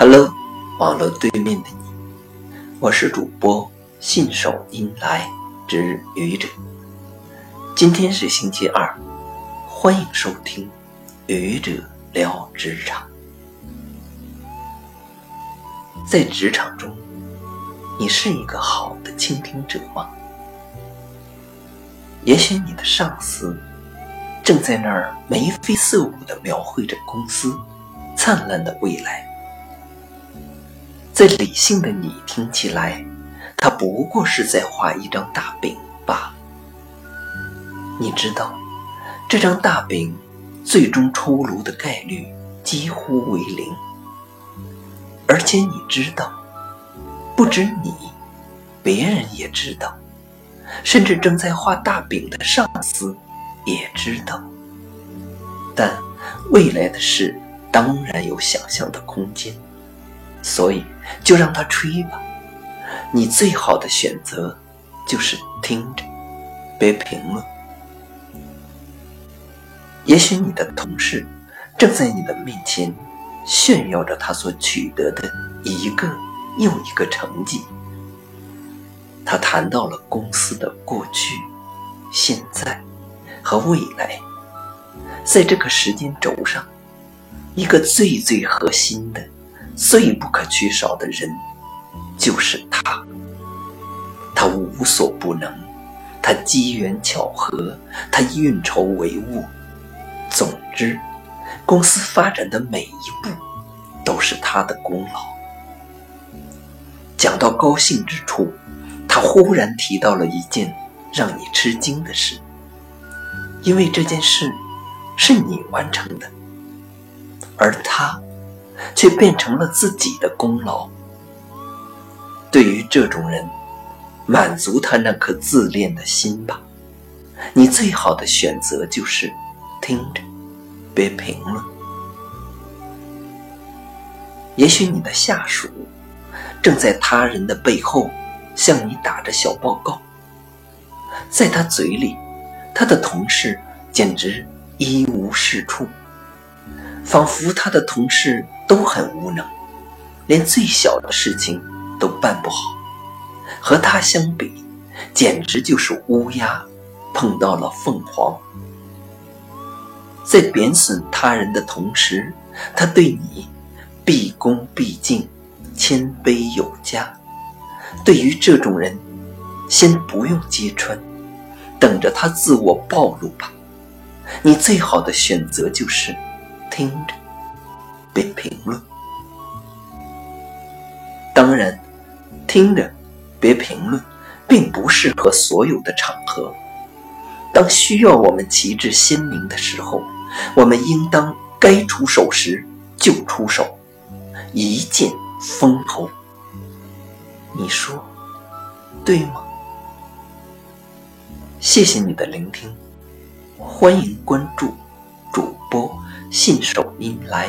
Hello，网络对面的你，我是主播信手拈来之愚者。今天是星期二，欢迎收听愚者聊职场。在职场中，你是一个好的倾听者吗？也许你的上司正在那儿眉飞色舞地描绘着公司灿烂的未来。在理性的你听起来，他不过是在画一张大饼罢了。你知道，这张大饼最终出炉的概率几乎为零。而且你知道，不止你，别人也知道，甚至正在画大饼的上司也知道。但未来的事当然有想象的空间。所以，就让他吹吧。你最好的选择就是听着，别评论。也许你的同事正在你的面前炫耀着他所取得的一个又一个成绩。他谈到了公司的过去、现在和未来。在这个时间轴上，一个最最核心的。最不可缺少的人，就是他。他无所不能，他机缘巧合，他运筹帷幄。总之，公司发展的每一步都是他的功劳。讲到高兴之处，他忽然提到了一件让你吃惊的事，因为这件事是你完成的，而他。却变成了自己的功劳。对于这种人，满足他那颗自恋的心吧。你最好的选择就是听着，别评论。也许你的下属正在他人的背后向你打着小报告，在他嘴里，他的同事简直一无是处。仿佛他的同事都很无能，连最小的事情都办不好。和他相比，简直就是乌鸦碰到了凤凰。在贬损他人的同时，他对你毕恭毕敬、谦卑有加。对于这种人，先不用揭穿，等着他自我暴露吧。你最好的选择就是。听着，别评论。当然，听着，别评论，并不适合所有的场合。当需要我们旗帜鲜明的时候，我们应当该出手时就出手，一剑封喉。你说对吗？谢谢你的聆听，欢迎关注主播。信手拈来